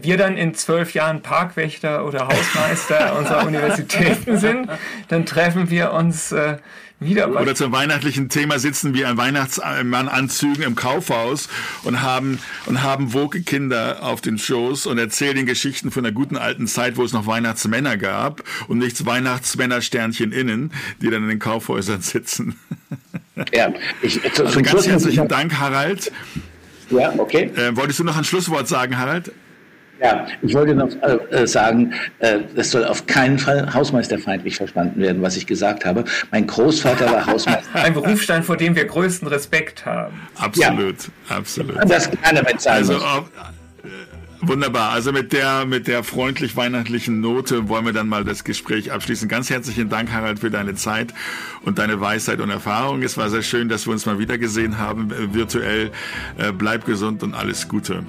wir dann in zwölf Jahren Parkwächter oder Hausmeister unserer Universitäten sind, dann treffen wir uns äh, wieder. Oder zum weihnachtlichen Thema sitzen wir an Weihnachtsmannanzügen im Kaufhaus und haben, und haben woke Kinder auf den Shows und erzählen Geschichten von der guten alten Zeit, wo es noch Weihnachtsmänner gab und nichts Weihnachtsmännersternchen innen, die dann in den Kaufhäusern sitzen. Ja, ich, zu, also ganz herzlichen Dank, Harald. Ja, okay. Äh, wolltest du noch ein Schlusswort sagen, Harald? Ja, ich wollte noch äh, sagen, äh, das soll auf keinen Fall hausmeisterfeindlich verstanden werden, was ich gesagt habe. Mein Großvater war Hausmeister. Ein Berufsstand, vor dem wir größten Respekt haben. Absolut, ja. absolut. Das kann er mit sein. Also, äh, Wunderbar. Also mit der, mit der freundlich-weihnachtlichen Note wollen wir dann mal das Gespräch abschließen. Ganz herzlichen Dank, Harald, für deine Zeit und deine Weisheit und Erfahrung. Es war sehr schön, dass wir uns mal wieder gesehen haben, äh, virtuell. Äh, bleib gesund und alles Gute.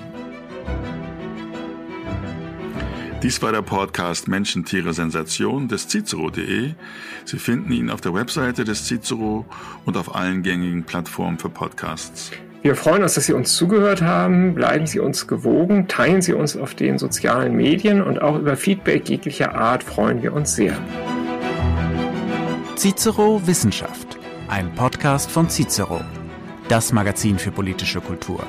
Dies war der Podcast Menschen, Tiere, Sensation des Cicero.de. Sie finden ihn auf der Webseite des Cicero und auf allen gängigen Plattformen für Podcasts. Wir freuen uns, dass Sie uns zugehört haben. Bleiben Sie uns gewogen, teilen Sie uns auf den sozialen Medien und auch über Feedback jeglicher Art freuen wir uns sehr. Cicero Wissenschaft, ein Podcast von Cicero, das Magazin für politische Kultur.